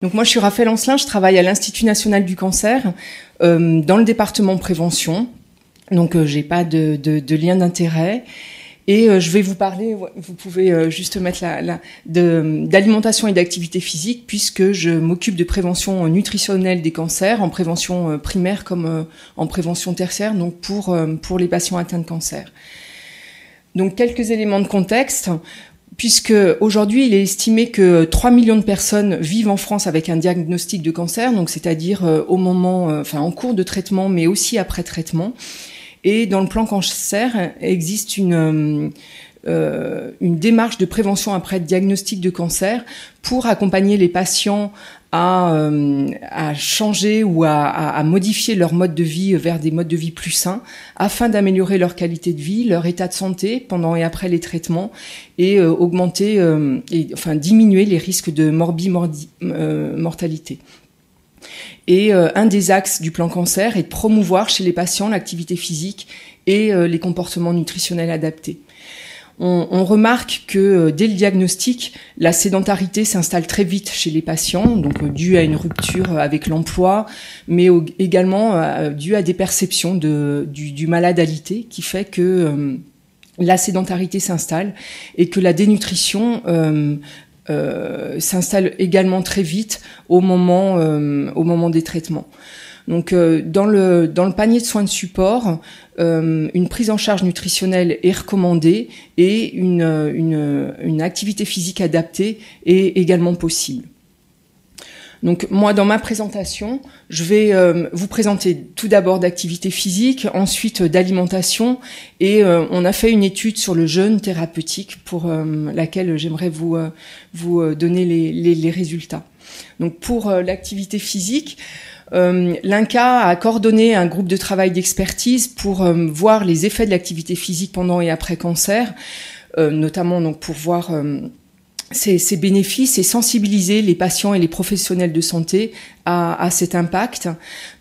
Donc moi je suis Raphaël Ancelin, je travaille à l'Institut national du cancer euh, dans le département prévention. Donc euh, j'ai pas de, de, de lien d'intérêt et euh, je vais vous parler. Vous pouvez euh, juste mettre la, la d'alimentation et d'activité physique puisque je m'occupe de prévention nutritionnelle des cancers en prévention euh, primaire comme en prévention tertiaire. Donc pour pour les patients atteints de cancer. Donc quelques éléments de contexte puisque aujourd'hui il est estimé que 3 millions de personnes vivent en France avec un diagnostic de cancer, donc c'est-à-dire euh, au moment, euh, enfin en cours de traitement, mais aussi après traitement. Et dans le plan cancer existe une euh, une démarche de prévention après diagnostic de cancer pour accompagner les patients à, euh, à changer ou à, à, modifier leur mode de vie vers des modes de vie plus sains afin d'améliorer leur qualité de vie, leur état de santé pendant et après les traitements et euh, augmenter, euh, et, enfin diminuer les risques de morbi-mortalité. Et un des axes du plan cancer est de promouvoir chez les patients l'activité physique et les comportements nutritionnels adaptés on, remarque que euh, dès le diagnostic, la sédentarité s'installe très vite chez les patients, donc euh, dû à une rupture euh, avec l'emploi, mais également dû à des perceptions de, du, malade alité, qui fait que la sédentarité s'installe et que la dénutrition s'installe également très vite au moment des traitements. Donc euh, dans le panier de soins de support, euh, une prise en charge nutritionnelle est recommandée et une, une, activité physique adaptée est également possible. Donc moi, dans ma présentation, je vais euh, vous présenter tout d'abord d'activité physique, ensuite d'alimentation, et on a fait une étude sur le jeûne thérapeutique pour laquelle j'aimerais vous donner les, les, résultats. Donc pour l'activité physique, euh, L'INCA a coordonné un groupe de travail d'expertise pour euh, voir les effets de l'activité physique pendant et après cancer, euh, notamment donc pour voir ces, bénéfices et sensibiliser les patients et les professionnels de santé à, cet impact.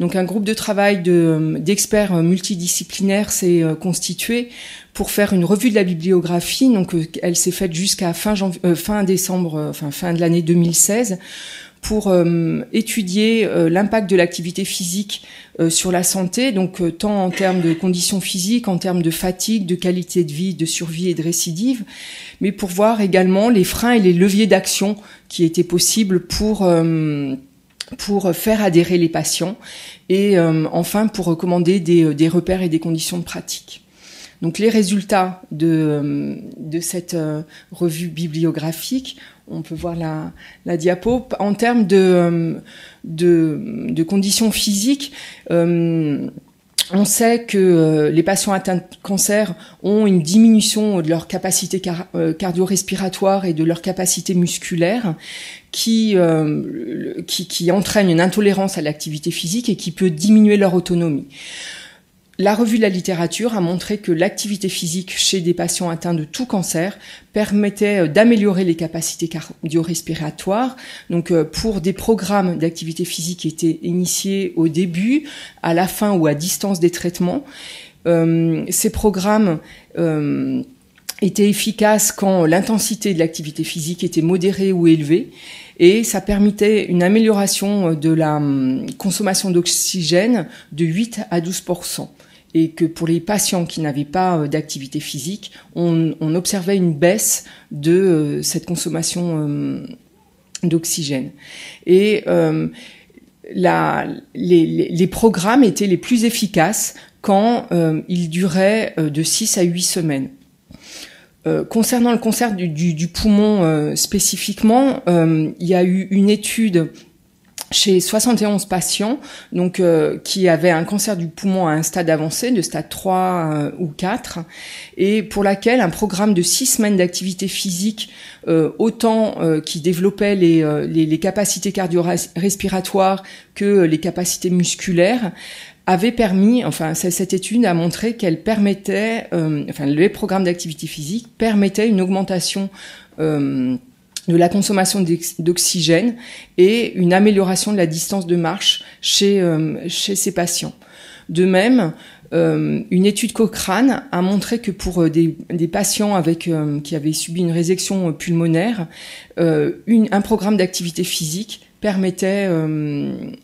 Donc un groupe de travail d'experts multidisciplinaires s'est constitué pour faire une revue de la bibliographie. Donc elle s'est faite jusqu'à fin, décembre, fin de l'année 2016 pour euh, étudier euh, l'impact de l'activité physique euh, sur la santé, donc tant en termes de conditions physiques, en termes de fatigue, de qualité de vie, de survie et de récidive, mais pour voir également les freins et les leviers d'action qui étaient possibles pour pour faire adhérer les patients et enfin pour recommander des, des repères et des conditions de pratique. Donc les résultats de, de cette revue bibliographique, on peut voir la, la diapo. En termes de, de, conditions physiques, euh, on sait que euh, les patients atteints de cancer ont une diminution de leur capacité euh, cardio-respiratoire et de leur capacité musculaire qui, qui, qui entraîne une intolérance à l'activité physique et qui peut diminuer leur autonomie. La revue de la littérature a montré que l'activité physique chez des patients atteints de tout cancer permettait euh, d'améliorer les capacités cardio-respiratoires. Donc, euh, pour des programmes d'activité physique qui étaient initiés au début, à la fin ou à distance des traitements, euh, ces programmes étaient efficaces quand l'intensité de l'activité physique était modérée ou élevée et ça permettait une amélioration de la hum, consommation d'oxygène de 8 à 12 et que pour les patients qui n'avaient pas euh, d'activité physique, on, observait une baisse de euh, cette consommation euh, d'oxygène. Et les, programmes étaient les plus efficaces quand ils duraient de 6 à 8 semaines. concernant le cancer du poumon spécifiquement, il y a eu une étude chez 71 patients donc euh, qui avaient un cancer du poumon à un stade avancé de stade 3 euh, ou 4 et pour laquelle un programme de 6 semaines d'activité physique euh, autant qui développait les, capacités cardio-respiratoires que les capacités musculaires avait permis, enfin cette étude a montré qu'elle permettait, enfin les programmes d'activité physique permettaient une augmentation de la consommation d'oxygène et une amélioration de la distance de marche chez, euh, chez ces patients. De même, une étude Cochrane a montré que pour des, patients avec, qui avaient subi une résection pulmonaire, un programme d'activité physique permettait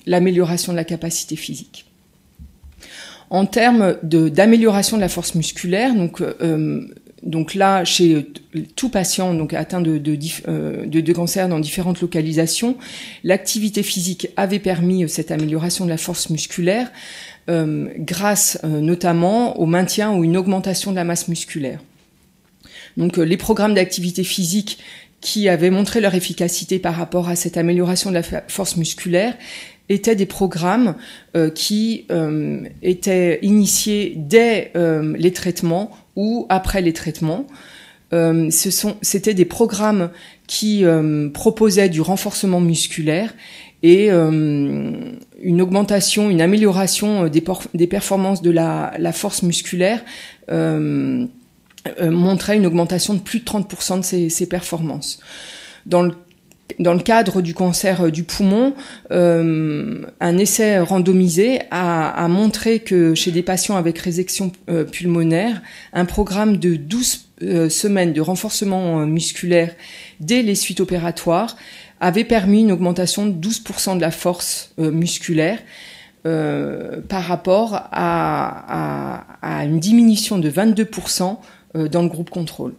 l'amélioration de la capacité physique. En termes d'amélioration de, la force musculaire, donc donc là, chez tout patient donc atteint de, euh, de, de cancer dans différentes localisations, l'activité physique avait permis euh, cette amélioration de la force musculaire euh, grâce euh, notamment au maintien ou une augmentation de la masse musculaire. Donc les programmes d'activité physique qui avaient montré leur efficacité par rapport à cette amélioration de la force musculaire étaient des programmes euh, qui euh, étaient initiés dès euh, les traitements ou après les traitements. sont, c'était des programmes qui proposaient du renforcement musculaire et une augmentation, une amélioration des, des performances de la, la force musculaire montrait une augmentation de plus de 30% de ces, ces performances. Dans le dans le cadre du cancer euh, du poumon, euh, un essai randomisé a, montré que chez des patients avec résection euh, pulmonaire, un programme de 12 semaines de renforcement musculaire dès les suites opératoires avait permis une augmentation de 12% de la force musculaire par rapport à, à, une diminution de 22% dans le groupe contrôle.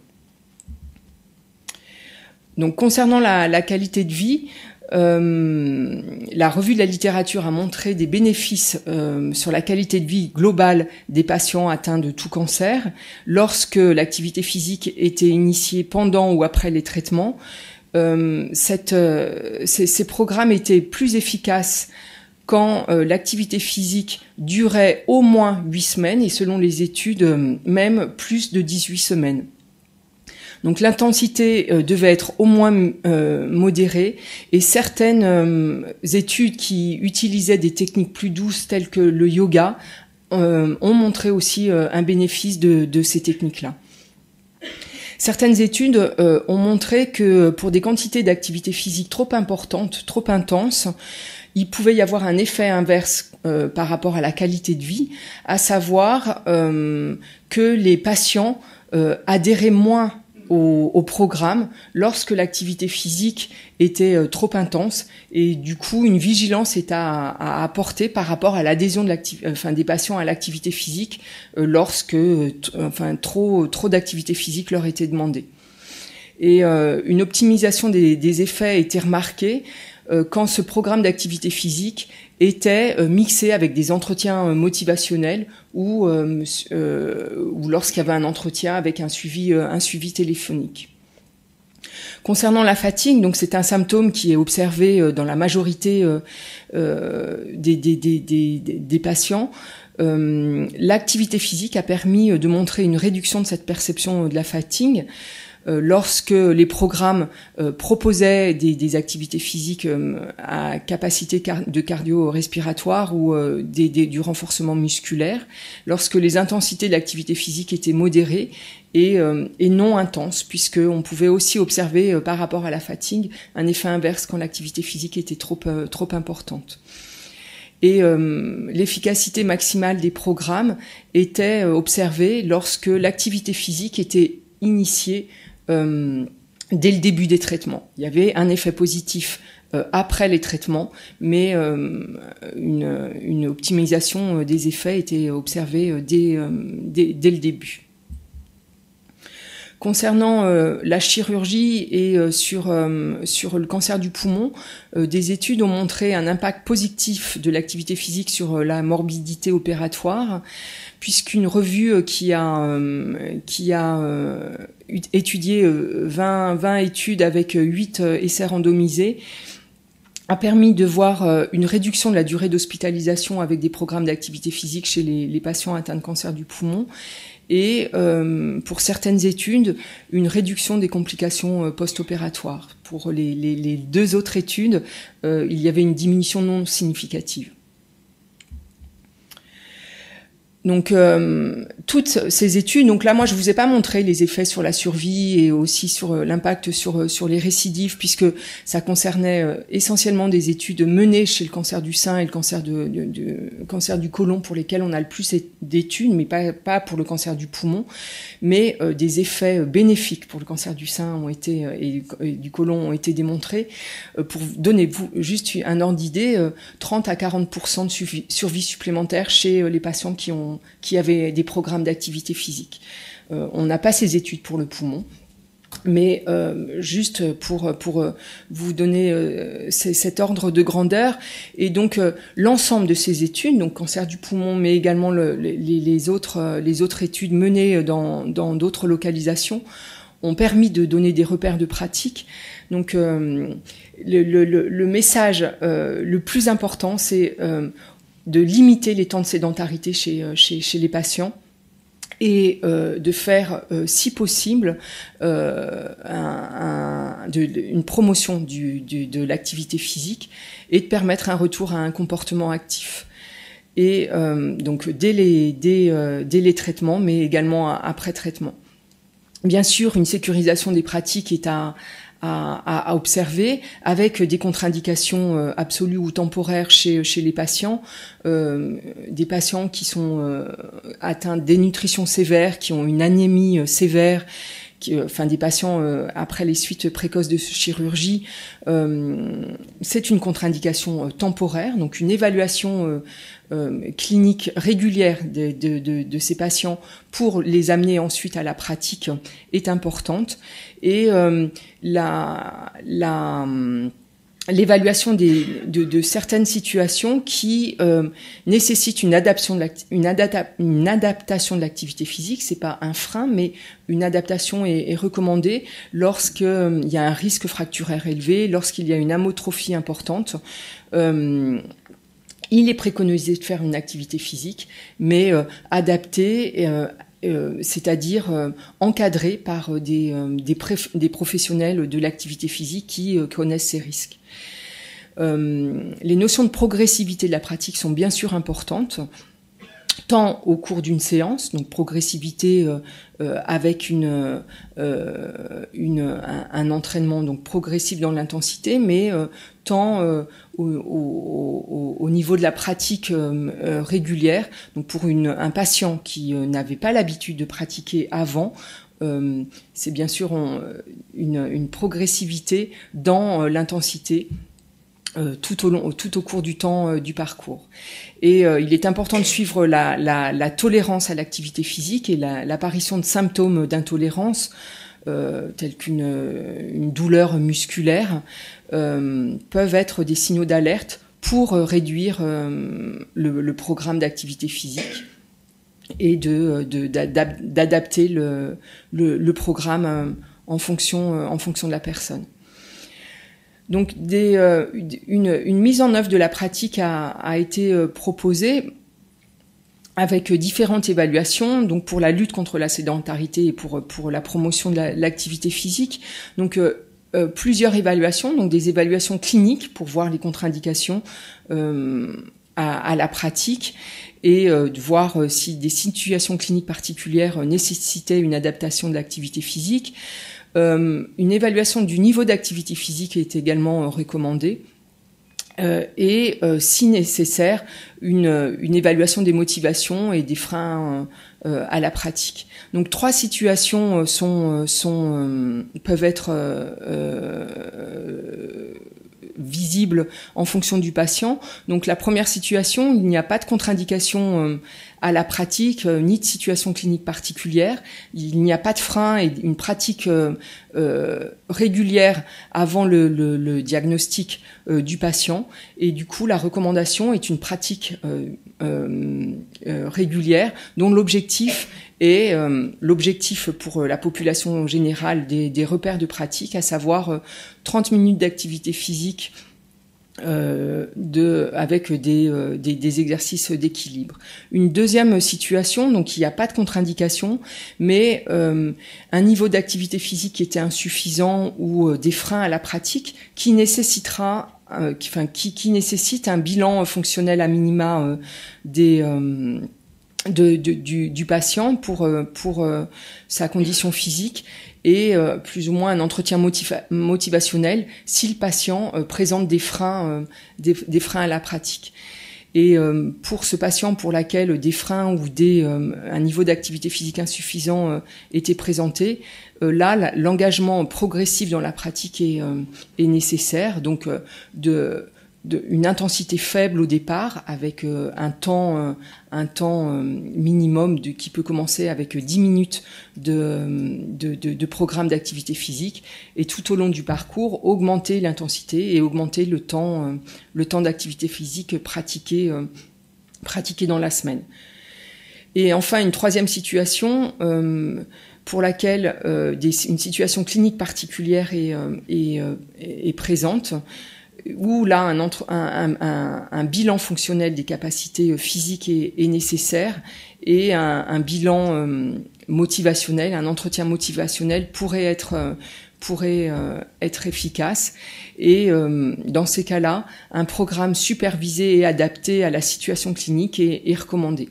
Donc concernant la, qualité de vie, euh, la revue de la littérature a montré des bénéfices euh, sur la qualité de vie globale des patients atteints de tout cancer lorsque l'activité physique était initiée pendant ou après les traitements. Euh, ces, ces, programmes étaient plus efficaces quand l'activité physique durait au moins 8 semaines et selon les études même plus de 18 semaines. Donc l'intensité euh, devait être au moins euh, modérée et certaines euh, études qui utilisaient des techniques plus douces telles que le yoga ont montré aussi un bénéfice de, ces techniques-là. Certaines études ont montré que pour des quantités d'activité physique trop importantes, trop intenses, il pouvait y avoir un effet inverse par rapport à la qualité de vie, à savoir que les patients adhéraient moins au, programme lorsque l'activité physique était euh, trop intense et du coup une vigilance est à, apporter par rapport à l'adhésion enfin, des patients à l'activité physique euh, lorsque euh, enfin, trop, trop d'activité physique leur était demandée. Et une optimisation des, des effets était remarquée quand ce programme d'activité physique était euh, mixé avec des entretiens euh, motivationnels ou, euh, ou lorsqu'il y avait un entretien avec un suivi, un suivi téléphonique. Concernant la fatigue, donc c'est un symptôme qui est observé dans la majorité des, des, des, des, patients. L'activité physique a permis de montrer une réduction de cette perception de la fatigue. Euh, lorsque les programmes euh, proposaient des, activités physiques euh, à capacité de cardio-respiratoire ou du renforcement musculaire, lorsque les intensités de l'activité physique étaient modérées et, non intenses, puisqu'on pouvait aussi observer par rapport à la fatigue un effet inverse quand l'activité physique était trop, trop importante. Et l'efficacité maximale des programmes était observée lorsque l'activité physique était initiée euh, dès le début des traitements. Il y avait un effet positif euh, après les traitements, mais euh, une, optimisation des effets était observée dès le début. Concernant euh, la chirurgie et euh, sur, sur le cancer du poumon, des études ont montré un impact positif de l'activité physique sur la morbidité opératoire puisqu'une revue euh, qui a, euh, euh, étudié 20, 20 études avec 8 essais randomisés a permis de voir une réduction de la durée d'hospitalisation avec des programmes d'activité physique chez les, patients atteints de cancer du poumon et pour certaines études, une réduction des complications post-opératoires. Pour les, les, deux autres études, il y avait une diminution non significative. Donc euh, toutes ces études, donc là moi je vous ai pas montré les effets sur la survie et aussi sur euh, l'impact sur euh, sur les récidives puisque ça concernait essentiellement des études menées chez le cancer du sein et le cancer de, cancer du côlon pour lesquels on a le plus d'études, mais pas pas pour le cancer du poumon, mais des effets bénéfiques pour le cancer du sein ont été et, du côlon ont été démontrés. pour donner vous juste un ordre d'idée, 30 à 40% de survie supplémentaire chez les patients qui ont qui avaient des programmes d'activité physique. Euh, on n'a pas ces études pour le poumon. Mais euh, juste pour pour euh, vous donner cet ordre de grandeur et donc l'ensemble de ces études, donc cancer du poumon, mais également les, autres les autres études menées dans d'autres localisations ont permis de donner des repères de pratique. Donc le, le, message le plus important, c'est de limiter les temps de sédentarité chez, euh, chez, les patients et euh, de faire, euh, si possible, une promotion de l'activité physique et de permettre un retour à un comportement actif. Et donc dès les, dès, dès les traitements, mais également après traitement. Bien sûr, une sécurisation des pratiques est à, à, observer avec des contre-indications euh, absolues ou temporaires chez, les patients, euh, des patients qui sont euh, atteints de dénutrition sévère, qui ont une anémie euh, sévère, qui, enfin des patients après les suites précoces de chirurgie, c'est une contre-indication temporaire, donc une évaluation euh, clinique régulière de, de, ces patients pour les amener ensuite à la pratique est importante. Et euh, la, la l'évaluation de, de, certaines situations qui euh, nécessitent une adaptation de l'activité physique. C'est pas un frein, mais une adaptation est, est recommandée lorsqu'il euh, y a un risque fracturaire élevé, lorsqu'il y a une amotrophie importante. Euh, il est préconisé de faire une activité physique, mais euh, adaptée, euh, euh, c'est-à-dire encadrée par des, des, des, professionnels de l'activité physique qui connaissent ces risques. les notions de progressivité de la pratique sont bien sûr importantes tant au cours d'une séance, donc progressivité avec une, une un, entraînement donc progressif dans l'intensité, mais tant au, niveau de la pratique euh, euh, régulière. Donc pour une, un patient qui euh, n'avait pas l'habitude de pratiquer avant, c'est bien sûr une, une, progressivité dans l'intensité tout au long, tout au cours du temps du parcours. Et il est important de suivre la, tolérance à l'activité physique et l'apparition de symptômes d'intolérance. Euh, tels qu'une une douleur musculaire, euh, peuvent être des signaux d'alerte pour euh, réduire euh, le, programme d'activité physique et de d'adapter le, le, le, programme en fonction en fonction de la personne. Donc des, une, mise en œuvre de la pratique a, été proposée avec différentes évaluations, donc pour la lutte contre la sédentarité et pour pour la promotion de l'activité physique. Donc euh, plusieurs évaluations, donc des évaluations cliniques pour voir les contre-indications euh, à, la pratique et euh, voir euh, si des situations cliniques particulières nécessitaient une adaptation de l'activité physique. Une évaluation du niveau d'activité physique est également recommandée. Euh, et euh, si nécessaire une, une, évaluation des motivations et des freins euh, à la pratique. Donc trois situations sont, sont peuvent être visibles en fonction du patient. Donc la première situation, il n'y a pas de contre-indication à la pratique, euh, ni de situation clinique particulière. Il n'y a pas de frein et une pratique euh, euh, régulière avant le, diagnostic du patient. Et du coup, la recommandation est une pratique régulière dont l'objectif est l'objectif pour la population générale des, des, repères de pratique, à savoir 30 minutes d'activité physique euh, de, avec des, euh, des, des exercices d'équilibre. Une deuxième situation, donc il n'y a pas de contre-indication, mais euh, un niveau d'activité physique qui était insuffisant ou euh, des freins à la pratique qui nécessitera, qui, enfin, qui, qui, nécessite un bilan fonctionnel à minima des de, du, du, patient pour, pour sa condition physique et plus ou moins un entretien motivationnel si le patient présente des freins, des, des, freins à la pratique. Et pour ce patient pour laquelle des freins ou un niveau d'activité physique insuffisant était présenté, là l'engagement progressif dans la pratique est, est nécessaire. Donc de une intensité faible au départ, avec euh, un temps, euh, un temps euh, minimum qui peut commencer avec 10 minutes de, de, programme d'activité physique, et tout au long du parcours, augmenter l'intensité et augmenter le temps, le temps d'activité physique pratiqué, pratiqué dans la semaine. Et enfin, une troisième situation pour laquelle une situation clinique particulière est, est présente où là un, bilan fonctionnel des capacités euh, physiques est, est nécessaire et un, bilan euh, motivationnel, un entretien motivationnel pourrait être euh, efficace et dans ces cas-là, un programme supervisé et adapté à la situation clinique est, recommandé.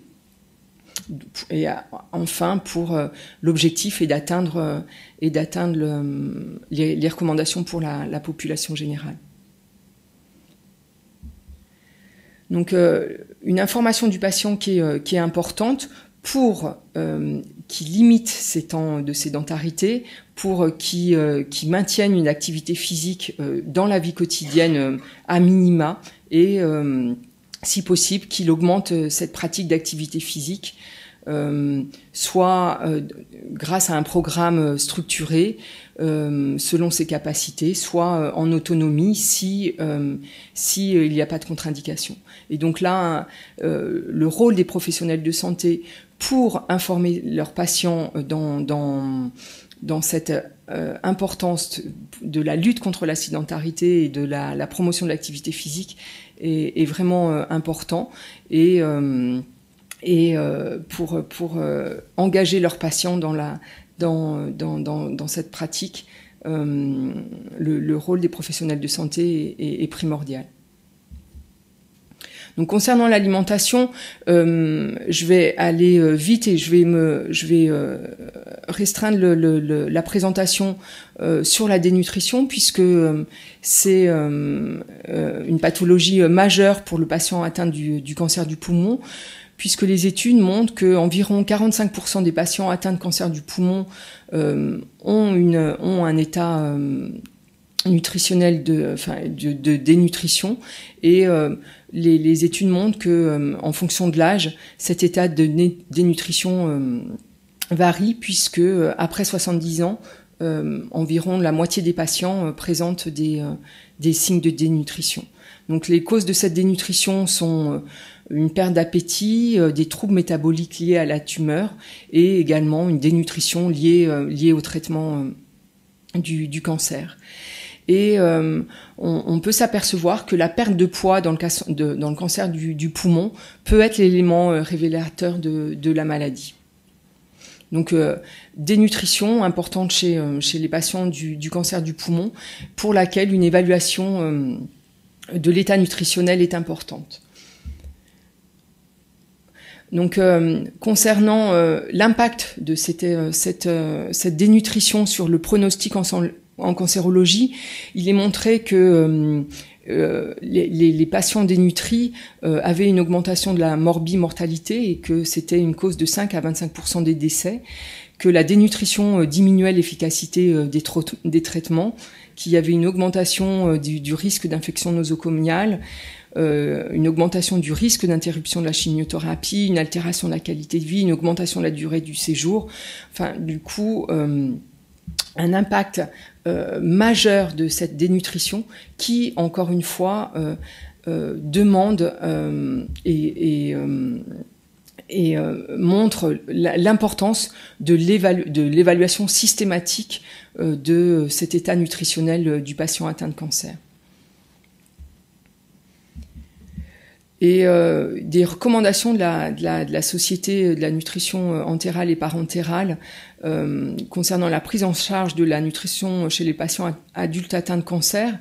Et enfin, pour l'objectif est d'atteindre les, recommandations pour la population générale. Donc euh, une information du patient qui est, euh, qui est importante pour euh, qui limite ses temps de sédentarité, pour qui, qui maintienne une activité physique dans la vie quotidienne à minima et si possible qu'il augmente cette pratique d'activité physique euh, soit euh, grâce à un programme structuré euh, selon ses capacités, soit en autonomie si si il n'y a pas de contre-indication. Et donc là, le rôle des professionnels de santé pour informer leurs patients dans dans cette importance de la lutte contre la et de la, promotion de l'activité physique est, vraiment important et et euh, pour, pour euh, engager leurs patients dans, la, dans, dans, dans, dans cette pratique, euh, le, le, rôle des professionnels de santé est, est, primordial. Donc concernant l'alimentation, euh, je vais aller vite et je vais me, je vais euh, restreindre le, le, la présentation euh, sur la dénutrition puisque c'est une pathologie majeure pour le patient atteint du, du cancer du poumon puisque les études montrent qu'environ 45% des patients atteints de cancer du poumon euh, ont, un état euh, nutritionnel de, dénutrition et euh, les, études montrent que en fonction de l'âge, cet état de dénutrition varie puisque après 70 ans, environ la moitié des patients présentent des signes de dénutrition. Donc les causes de cette dénutrition sont une perte d'appétit, euh, des troubles métaboliques liés à la tumeur et également une dénutrition liée, euh, liée au traitement euh, du, cancer. Et on, peut s'apercevoir que la perte de poids dans le, cas, dans le cancer du, poumon peut être l'élément révélateur de, de, la maladie. Donc dénutrition importante chez, chez les patients du, cancer du poumon, pour laquelle une évaluation de l'état nutritionnel est importante. Donc, euh, concernant euh, l'impact de cette, euh, cette, dénutrition sur le pronostic en, cancérologie, il est montré que les, patients dénutris avaient une augmentation de la morbimortalité et que c'était une cause de 5 à 25% des décès, que la dénutrition diminuait l'efficacité des, des, traitements, qu'il y avait une augmentation du, du risque d'infection nosocomiale, euh, une augmentation du risque d'interruption de la chimiothérapie, une altération de la qualité de vie, une augmentation de la durée du séjour. Enfin, du coup, euh, un impact euh, majeur de cette dénutrition qui, encore une fois, demande et, montre l'importance de l'évaluation systématique de cet état nutritionnel du patient atteint de cancer. Et euh, des recommandations de la, de, la, de la, Société de la nutrition euh, entérale et parentérale euh, concernant la prise en charge de la nutrition chez les patients adultes atteints de cancer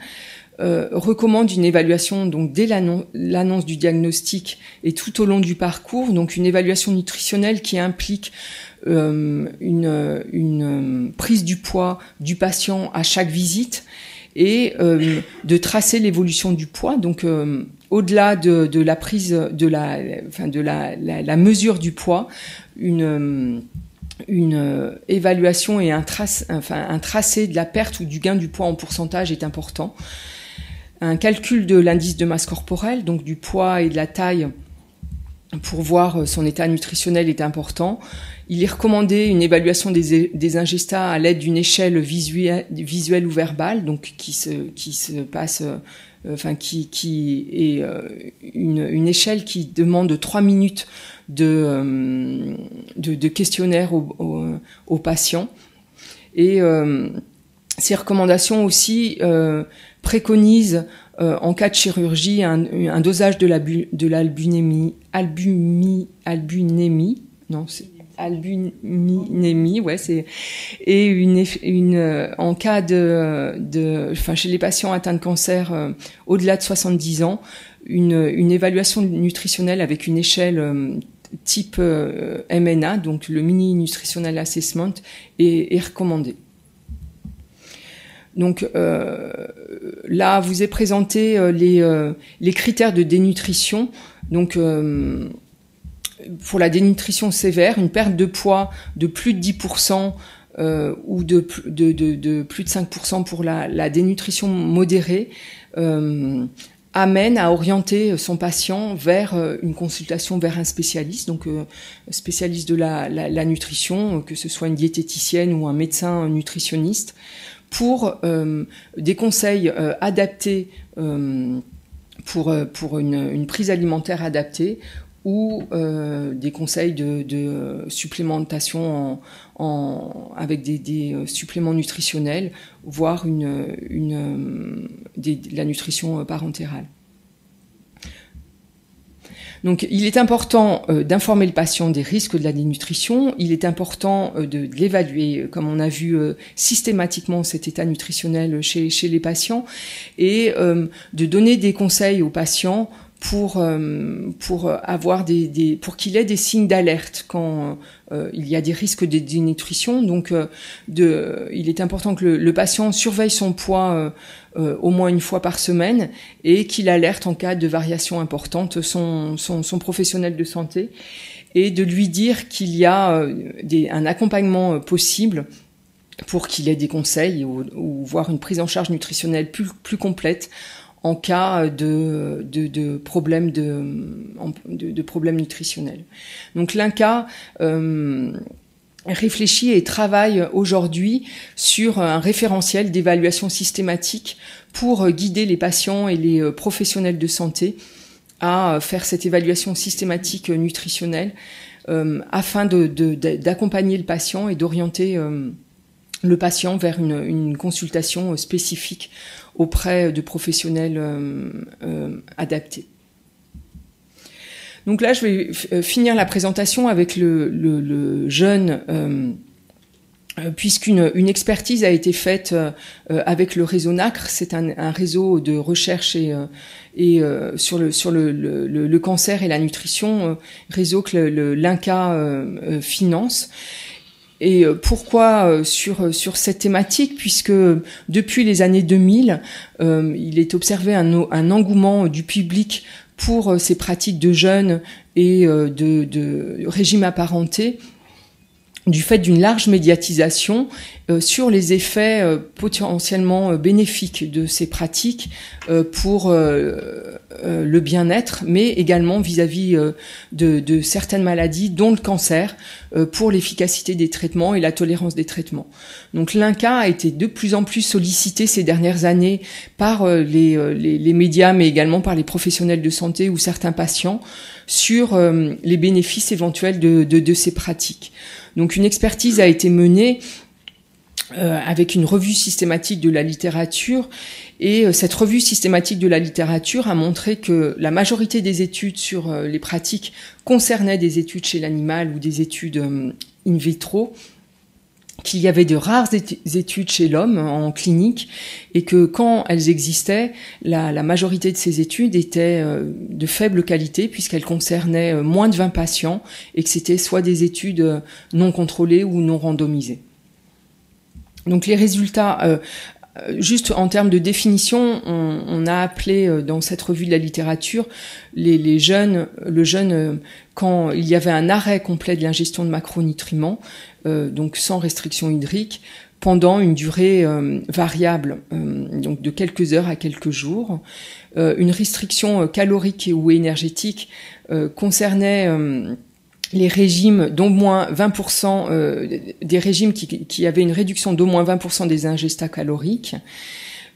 recommande une évaluation donc dès l'annonce du diagnostic et tout au long du parcours, donc une évaluation nutritionnelle qui implique une, une, prise du poids du patient à chaque visite et de tracer l'évolution du poids. Donc au-delà de, la prise de la, mesure du poids, une évaluation et un, tracé de la perte ou du gain du poids en pourcentage est important. Un calcul de l'indice de masse corporelle, donc du poids et de la taille, pour voir son état nutritionnel est important. Il est recommandé une évaluation des, des ingestats à l'aide d'une échelle visuelle, ou verbale, donc qui se, passe enfin qui, qui est euh, une, une, échelle qui demande trois minutes de, euh, de, de questionnaire aux au, patients. Et ces recommandations aussi préconisent en cas de chirurgie un, un dosage de l'albunémie, albunémie, albunémie, non, c'est albuminémie, ouais, c'est et une, une euh, en cas de, de, enfin chez les patients atteints de cancer euh, au-delà de 70 ans, une, évaluation nutritionnelle avec une échelle euh, type MNA, donc le Mini Nutritional Assessment, est, est recommandé. Donc euh, là, vous est présenté les, les critères de dénutrition. Donc pour la dénutrition sévère, une perte de poids de plus de 10% euh, ou de, de, plus de 5% pour la, dénutrition modérée euh, amène à orienter son patient vers euh, une consultation vers un spécialiste, donc spécialiste de la, nutrition, que ce soit une diététicienne ou un médecin nutritionniste, pour des conseils adaptés pour, pour une, prise alimentaire adaptée ou euh, des conseils de, de supplémentation en, en, avec des, des, euh, suppléments nutritionnels, voire une, une, des, la nutrition parentérale. Donc, il est important euh, d'informer le patient des risques de la dénutrition. Il est important euh, de, de l'évaluer, comme on a vu euh, systématiquement cet état nutritionnel chez, chez les patients, et de donner des conseils aux patients pour euh, pour avoir des, pour qu'il ait des signes d'alerte quand euh, il y a des risques de dénutrition. Donc, euh, de, il est important que le, patient surveille son poids au moins une fois par semaine et qu'il alerte en cas de variation importante son, son, professionnel de santé et de lui dire qu'il y a des, un accompagnement possible pour qu'il ait des conseils ou, ou voire une prise en charge nutritionnelle plus, plus complète en cas de, de, de problèmes de, de, problèmes nutritionnels. Donc l'INCA euh, réfléchit et travaille aujourd'hui sur un référentiel d'évaluation systématique pour guider les patients et les professionnels de santé à faire cette évaluation systématique nutritionnelle euh, afin d'accompagner le patient et d'orienter euh, le patient vers une, une consultation spécifique auprès de professionnels euh, euh, adaptés. Donc là, je vais euh, finir la présentation avec le, le, le jeune, euh, puisqu'une une expertise a été faite euh, avec le réseau NACRE. C'est un, un, réseau de recherche et, et sur, le, sur le, le, cancer et la nutrition, réseau que l'INCA finance. Et euh, pourquoi euh, sur, euh, sur cette thématique? Puisque depuis les années 2000, euh, il est observé un, engouement du public pour ces pratiques de jeûne et de, de régime apparenté du fait d'une large médiatisation euh, sur les effets euh, potentiellement euh, bénéfiques de ces pratiques pour le bien-être, mais également vis-à-vis de, certaines maladies, dont le cancer, pour l'efficacité des traitements et la tolérance des traitements. Donc l'INCA a été de plus en plus sollicité ces dernières années par les médias, mais également par les professionnels de santé ou certains patients sur les bénéfices éventuels de, ces pratiques. Donc une expertise a été menée euh, avec une revue systématique de la littérature. Et euh, cette revue systématique de la littérature a montré que la majorité des études sur euh, les pratiques concernaient des études chez l'animal ou des études in vitro, qu'il y avait de rares études chez l'homme en clinique et que quand elles existaient, la, majorité de ces études étaient euh, de faible qualité puisqu'elles concernaient euh, moins de 20 patients et que c'était soit des études euh, non contrôlées ou non randomisées. Donc les résultats juste en termes de définition, on, a appelé euh, dans cette revue de la littérature les, jeunes, le jeune, euh, quand il y avait un arrêt complet de l'ingestion de macronutriments, donc sans restriction hydrique, pendant une durée variable, donc de quelques heures à quelques jours. une restriction calorique ou énergétique concernait les régimes d'au moins 20%, euh, des régimes qui, avaient une réduction d'au moins 20% des ingestats caloriques.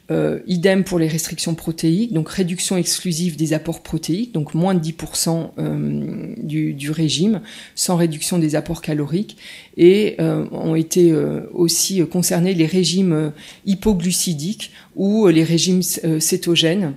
Euh, idem pour les restrictions protéiques, donc réduction exclusive des apports protéiques, donc moins de 10% euh, du, régime, sans réduction des apports caloriques. Et euh, ont été aussi concernés les régimes hypoglucidiques ou les régimes cétogènes